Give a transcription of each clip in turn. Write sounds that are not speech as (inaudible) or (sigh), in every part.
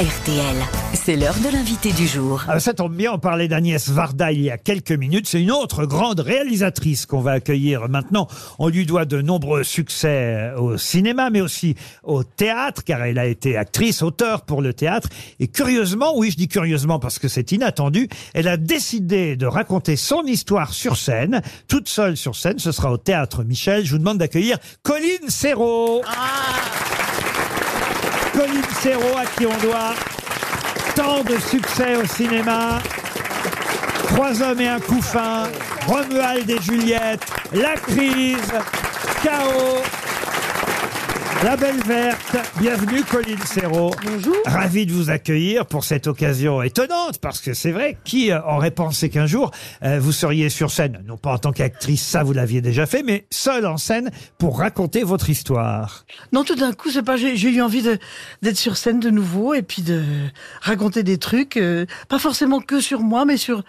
RTL, c'est l'heure de l'invité du jour. Ah, ça tombe bien, on parlait d'Agnès Varda il y a quelques minutes. C'est une autre grande réalisatrice qu'on va accueillir maintenant. On lui doit de nombreux succès au cinéma, mais aussi au théâtre, car elle a été actrice, auteur pour le théâtre. Et curieusement, oui, je dis curieusement parce que c'est inattendu, elle a décidé de raconter son histoire sur scène, toute seule sur scène. Ce sera au théâtre Michel. Je vous demande d'accueillir Colline Serrault. Colline Serrault à qui on doit tant de succès au cinéma. Trois hommes et un couffin, Romuald et Juliette, La crise, Chaos, La Belle Verte. Bienvenue Colline Serrault. Bonjour. Ravi de vous accueillir pour cette occasion étonnante, parce que c'est vrai, qui euh, aurait pensé qu'un jour euh, vous seriez sur scène, non pas en tant qu'actrice, ça vous l'aviez déjà fait, mais seule en scène pour raconter votre histoire. Non, tout d'un coup, c'est pas. J'ai j'ai eu envie de d'être sur scène de nouveau et puis de raconter des trucs, euh, pas forcément que sur moi, mais sur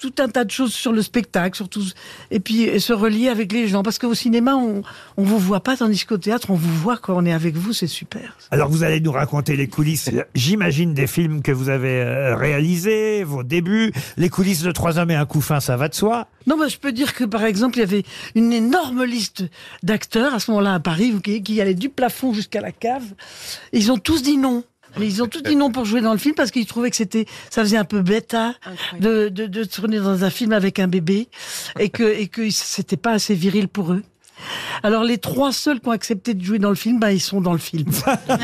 tout un tas de choses sur le spectacle, sur tout, et puis se relier avec les gens. Parce qu'au cinéma, on on vous voit pas, tandis qu'au théâtre, on vous voit quand on est avec vous, c'est super. Alors vous allez nous raconter les coulisses, j'imagine, des films que vous avez euh, réalisés, vos débuts, les coulisses de Trois hommes et un couffin, ça va de soi. Non, bah, je peux dire que par exemple, il y avait une énorme liste d'acteurs à ce moment-là à Paris qui, qui allait du plafond jusqu'à la cave. Ils ont tous dit non. Mais ils ont tous dit non pour jouer dans le film parce qu'ils trouvaient que c'était, ça faisait un peu bêta de, de, de tourner dans un film avec un bébé et que, et que c'était pas assez viril pour eux. Alors les trois seuls qui ont accepté de jouer dans le film, bah, ils sont dans le film.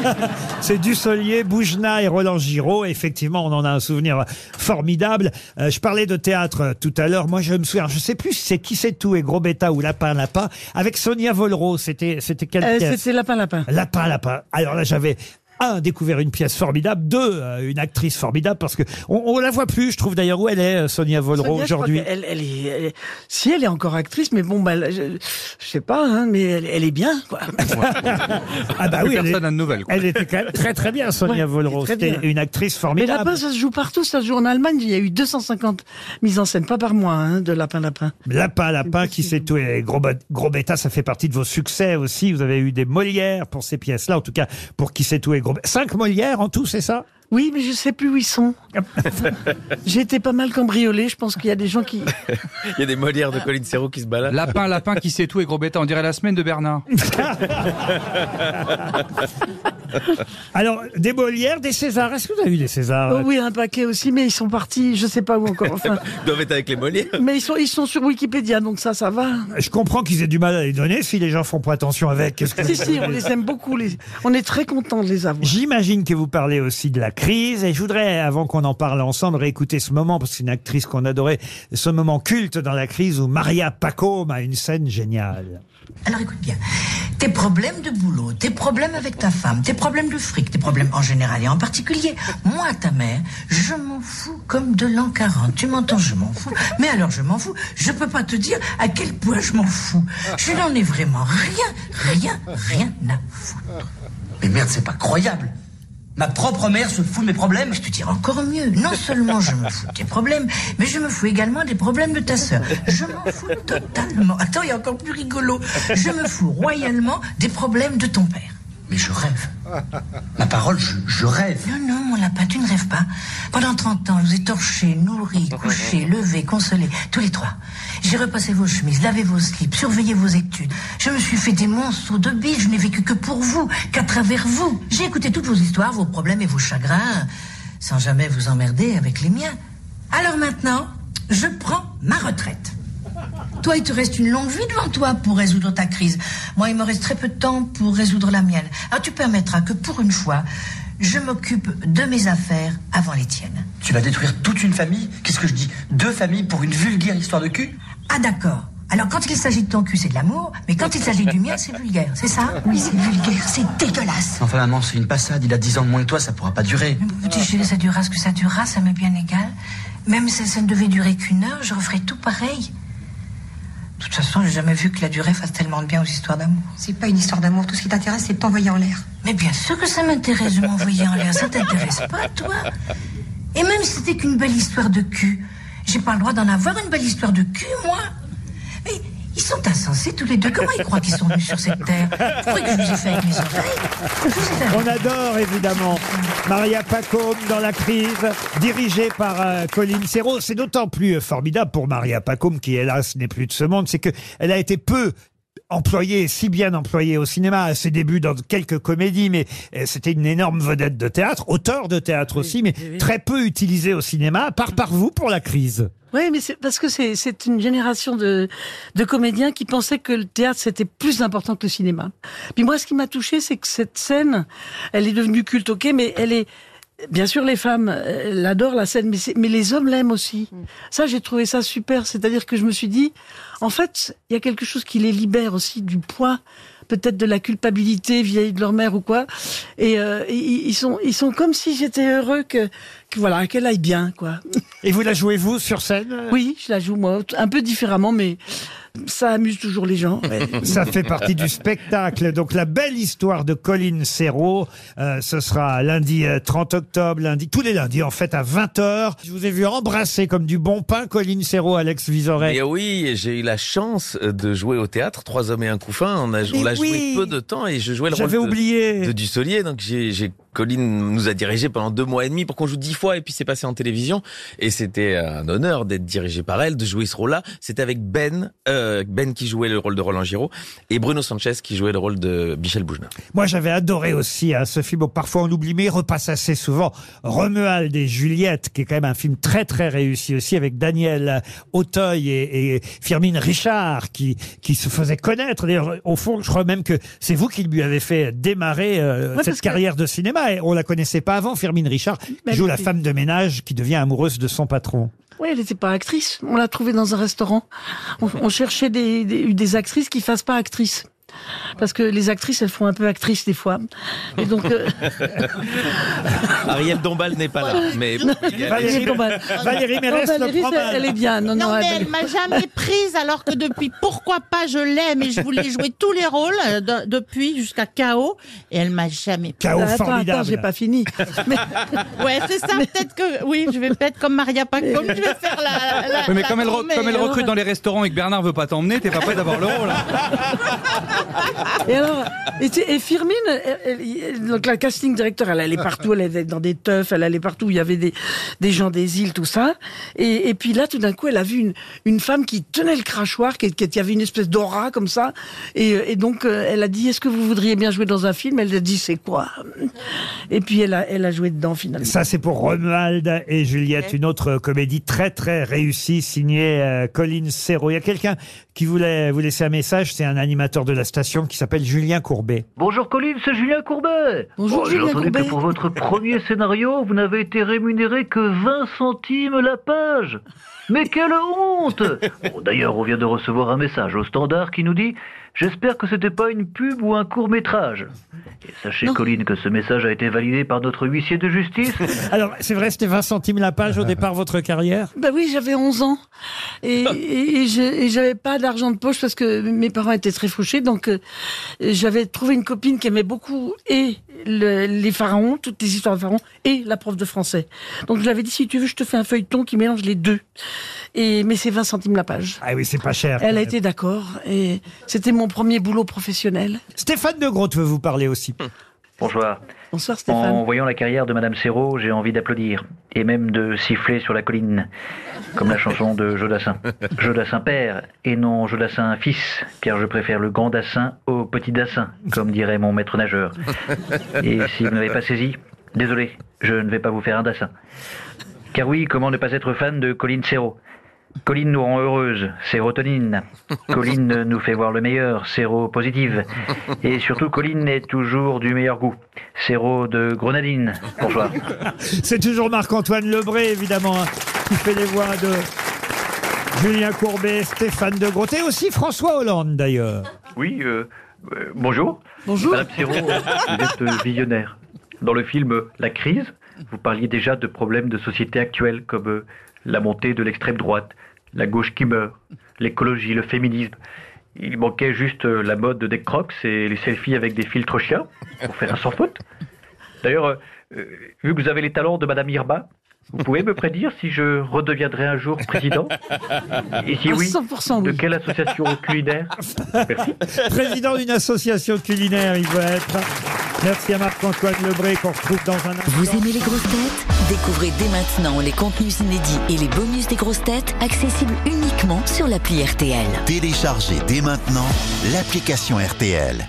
(laughs) C'est Dussolier, Boujna et Roland Giraud. Effectivement, on en a un souvenir formidable. Euh, je parlais de théâtre euh, tout à l'heure. Moi, je me souviens, je sais plus si c'est Qui c'est tout et Gros Bêta ou Lapin Lapin. Avec Sonia Volro, c'était c'était quelle Euh, pièce c'était Lapin Lapin. Lapin Lapin. Alors là, j'avais un découvert une pièce formidable, deux euh, une actrice formidable parce que on, on la voit plus. Je trouve d'ailleurs où elle est, Sonia Volro aujourd'hui. Elle, est, elle est- si elle est encore actrice, mais bon, bah, je, je sais pas, hein, mais elle, elle est bien. Quoi. (laughs) Ah bah oui, elle, est- personne n'a de nouvelles. quoi. elle était quand même très très bien, Sonia Ouais, Volro. très C'était bien. une actrice Mais formidable. Lapin, ça se joue partout, ça se joue en Allemagne. Il y a eu 250 mises en scène, pas par mois, hein, de Lapin Lapin. Lapin, lapin, qui sait tout et gros, gros bêta, ça fait partie de vos succès aussi. Vous avez eu des Molières pour ces pièces-là, en tout cas pour qui sait tout et gros Bê- Cinq Molières en tout, c'est ça? Oui, mais je sais plus où ils sont. (laughs) J'ai été pas mal cambriolé. Je pense qu'il y a des gens qui. (laughs) Il y a des Molières de Colline Serrault qui se baladent. Lapin, lapin qui sait tout et gros bêta, on dirait la semaine de Bernard. (laughs) Alors, des Molières, des Césars. Est-ce que vous avez eu des Césars Oh oui, un paquet aussi, mais ils sont partis, je sais pas où encore. Enfin, Ils doivent être avec les Molières. mais ils sont, ils sont sur Wikipédia, donc ça, ça va. Je comprends qu'ils aient du mal à les donner si les gens font pas attention avec. Qu'est-ce que Si, si, on les aime beaucoup. Les... On est très contents de les avoir. J'imagine que vous parlez aussi de la crise et je voudrais, avant qu'on en parle ensemble, réécouter ce moment parce que c'est une actrice qu'on adorait, ce moment culte dans la crise où Maria Pacôme a une scène géniale. Alors écoute bien, tes problèmes de boulot, tes problèmes avec ta femme, tes problèmes de fric, tes problèmes en général et en particulier, moi, ta mère, je m'en fous comme de l'an 40. Tu m'entends, je m'en fous. Mais alors je m'en fous, je peux pas te dire à quel point je m'en fous. Je n'en ai vraiment rien, rien, rien à foutre. Mais merde, c'est pas croyable. Ma propre mère se fout de mes problèmes. Je te dirais encore mieux. Non seulement je me fous de tes problèmes, mais je me fous également des problèmes de ta sœur. Je m'en fous totalement. Attends, il y a encore plus rigolo. Je me fous royalement des problèmes de ton père. Mais je rêve. Ma parole, je, je rêve. Non, non, mon lapin, tu ne rêves pas. Pendant 30 ans, je vous ai torché, nourri, couché, levé, consolé, tous les trois. J'ai repassé vos chemises, lavé vos slips, surveillé vos études. Je me suis fait des monstres de billes, je n'ai vécu que pour vous, qu'à travers vous. J'ai écouté toutes vos histoires, vos problèmes et vos chagrins, sans jamais vous emmerder avec les miens. Alors maintenant, je prends ma retraite. Toi, il te reste une longue vie devant toi pour résoudre ta crise. Moi, il me reste très peu de temps pour résoudre la mienne. Alors, tu permettras que pour une fois, je m'occupe de mes affaires avant les tiennes. Tu vas détruire toute une famille? Qu'est-ce que je dis? Deux familles pour une vulgaire histoire de cul? Ah, d'accord. Alors, quand il s'agit de ton cul, c'est de l'amour, mais quand il s'agit du mien, c'est vulgaire, c'est ça? Oui, c'est vulgaire, c'est dégueulasse. Enfin, maman, c'est une passade. Il a 10 ans de moins que toi, ça pourra pas durer. Mon petit chéri, ça durera ce que ça durera, ça m'est bien égal. Même si ça ne devait durer qu'une heure, je referais tout pareil. De toute façon, j'ai jamais vu que la durée fasse tellement de bien aux histoires d'amour. C'est pas une histoire d'amour. Tout ce qui t'intéresse, c'est de t'envoyer en l'air. Mais bien sûr que ça m'intéresse de m'envoyer en l'air. Ça t'intéresse pas, toi? Et même si c'était qu'une belle histoire de cul, j'ai pas le droit d'en avoir une belle histoire de cul, moi. Mais il sont insensés tous les deux. Comment ils croient qu'ils sont venus sur cette terre Vous je vous ai fait avec mes oreilles On adore évidemment Maria Pacôme dans la crise, dirigée par euh, Colline Serrault. C'est d'autant plus euh, formidable pour Maria Pacôme, qui hélas n'est plus de ce monde, c'est que elle a été peu employée, si bien employée au cinéma à ses débuts dans quelques comédies, mais euh, c'était une énorme vedette de théâtre, auteur de théâtre aussi, mais très peu utilisée au cinéma, à part par vous pour la crise? Oui, mais c'est parce que c'est c'est une génération de, de comédiens qui pensaient que le théâtre c'était plus important que le cinéma. Puis moi, ce qui m'a touché, c'est que cette scène, elle est devenue culte, ok, mais elle est Bien sûr, les femmes, elles adorent la scène, mais, c'est- mais les hommes l'aiment aussi. Ça, j'ai trouvé ça super. C'est-à-dire que je me suis dit, en fait, il y a quelque chose qui les libère aussi du poids, peut-être de la culpabilité vieille de leur mère ou quoi. Et euh, ils, ils sont, ils sont comme si j'étais heureux que, que voilà, qu'elle aille bien, quoi. Et vous la jouez vous sur scène? Oui, je la joue moi, un peu différemment, mais ça amuse toujours les gens. ouais. (laughs) Ça fait partie du spectacle. Donc la belle histoire de Colline Serrault, euh, ce sera lundi euh, 30 octobre, lundi, tous les lundis en fait à 20h. Je vous ai vu embrasser comme du bon pain Colline Serrault, Alex Vizorek. Et oui, j'ai eu la chance de jouer au théâtre, Trois hommes et un couffin. On a, on oui. joué peu de temps et je jouais le rôle J'avais de, oublié. de Dussolier. Donc j'ai, Colline nous a dirigé pendant deux mois et demi pour qu'on joue dix fois et puis c'est passé en télévision. Et c'était un honneur d'être dirigé par elle, de jouer ce rôle-là. C'était avec Ben, euh, Ben qui jouait le rôle de Roland Giraud et Bruno Sanchez qui jouait le rôle de Michel Bougenin. Moi, j'avais adoré aussi hein, ce film. Bon, parfois, on l'oublie, mais il repasse assez souvent. Romuald et Juliette, qui est quand même un film très, très réussi aussi, avec Daniel Auteuil et, et Firmine Richard, qui, qui se faisait connaître. D'ailleurs, au fond, je crois même que c'est vous qui lui avez fait démarrer euh, Ouais, cette que- carrière de cinéma. On la connaissait pas avant, Firmine Richard, qui Mais joue la oui. femme de ménage qui devient amoureuse de son patron. Oui, elle n'était pas actrice. On l'a trouvée dans un restaurant. On, on cherchait des, des, des actrices qui fassent pas actrice. Parce que les actrices, elles font un peu actrice des fois. Et donc, euh, (laughs) Ariel Dombal n'est pas là, mais Valérie, bon, bah, Valérie Mérès non, le Valérie, prend mal. elle est bien. Non, non, Non, mais elle- elle m'a jamais prise alors que depuis pourquoi pas je l'aime et je voulais jouer tous les rôles euh, de- depuis jusqu'à KO et elle m'a jamais prise. Chaos Attends, formidable. attends, j'ai pas fini. Mais, (laughs) Ouais, c'est ça, peut-être que oui, je vais peut-être comme Maria Pacom, je vais faire la. la Oui, mais la comme elle, comme recrute dans les restaurants et que Bernard veut pas t'emmener, t'es pas prêt d'avoir le rôle. (laughs) et alors, et, tu- et Firmine, elle- elle- elle- donc la casting directeur, elle allait partout, elle allait dans des teufs, elle allait partout où il y avait des, des gens des îles, tout ça. Et, et puis là, tout d'un coup, elle a vu une, une femme qui tenait le crachoir, qui, qui, qui avait une espèce d'aura comme ça. Et, et donc, euh, elle a dit, est-ce que vous voudriez bien jouer dans un film? Elle a dit, c'est quoi? Et puis, elle a, elle a joué dedans, finalement. Ça, c'est pour Romuald et Juliette, une autre comédie très, très réussie, signée euh, Colline Serrault. Il y a quelqu'un qui voulait vous laisser un message, c'est un animateur de la station qui s'appelle Julien Courbet. Bonjour Colline, c'est Julien Courbet. Bonjour, J'ai Julien entendu Courbet. que pour votre premier scénario, vous n'avez été rémunéré que 20 centimes la page. Mais quelle honte Bon, D'ailleurs, on vient de recevoir un message au standard qui nous dit J'espère que c'était pas une pub ou un court métrage. Et sachez, Non. Colline, que ce message a été validé par notre huissier de justice. (laughs) Alors, c'est vrai, c'était 20 centimes la page au départ, votre carrière? Ben oui, j'avais 11 ans et, (laughs) et, j'avais pas d'argent de poche parce que mes parents étaient très fauchés. Donc euh, j'avais trouvé une copine qui aimait beaucoup et le- les pharaons, toutes les histoires de pharaons, et la prof de français. Donc je lui avais dit si tu veux, je te fais un feuilleton qui mélange les deux. Et mais c'est 20 centimes la page. Ah oui, c'est pas cher. Elle a été d'accord et c'était mon premier boulot professionnel. Stéphane de Groot veut vous parler aussi. Bonsoir. Bonsoir En Stéphane. voyant la carrière de Madame Serrault, j'ai envie d'applaudir. Et même de siffler sur la colline. Comme la chanson de Jodassin. Jodassin père, et non Jodassin fils, car je préfère le grand dassin au petit dassin, comme dirait mon maître nageur. Et si vous n'avez pas saisi, désolé, je ne vais pas vous faire un dassin. Car oui, comment ne pas être fan de Colline Serrault? Colline nous rend heureuse, sérotonine. (laughs) Colline nous fait voir le meilleur, séropositive. Et surtout, Colline est toujours du meilleur goût. Séro de grenadine. Bonsoir. (laughs) C'est toujours Marc-Antoine Lebré, évidemment, hein, qui fait les voix de Julien Courbet, Stéphane de Groot et aussi François Hollande, d'ailleurs. Oui, euh, euh, bonjour. Bonjour. Madame Serrault, vous êtes euh, visionnaire. Dans le film La crise, vous parliez déjà de problèmes de société actuels comme euh, la montée de l'extrême droite, la gauche qui meurt, l'écologie, le féminisme. Il manquait juste euh, la mode des crocs et les selfies avec des filtres chiens pour faire un sans faute. D'ailleurs, euh, vu que vous avez les talents de Madame Irma, Vous pouvez me prédire si je redeviendrai un jour président? Et si oui, 100% de quelle association culinaire? (laughs) Merci. Président d'une association culinaire, il va être. Merci à Marc-Antoine Lebré qu'on retrouve dans un instant. Vous aimez les grosses têtes? Découvrez dès maintenant les contenus inédits et les bonus des grosses têtes accessibles uniquement sur l'appli RTL. Téléchargez dès maintenant l'application RTL.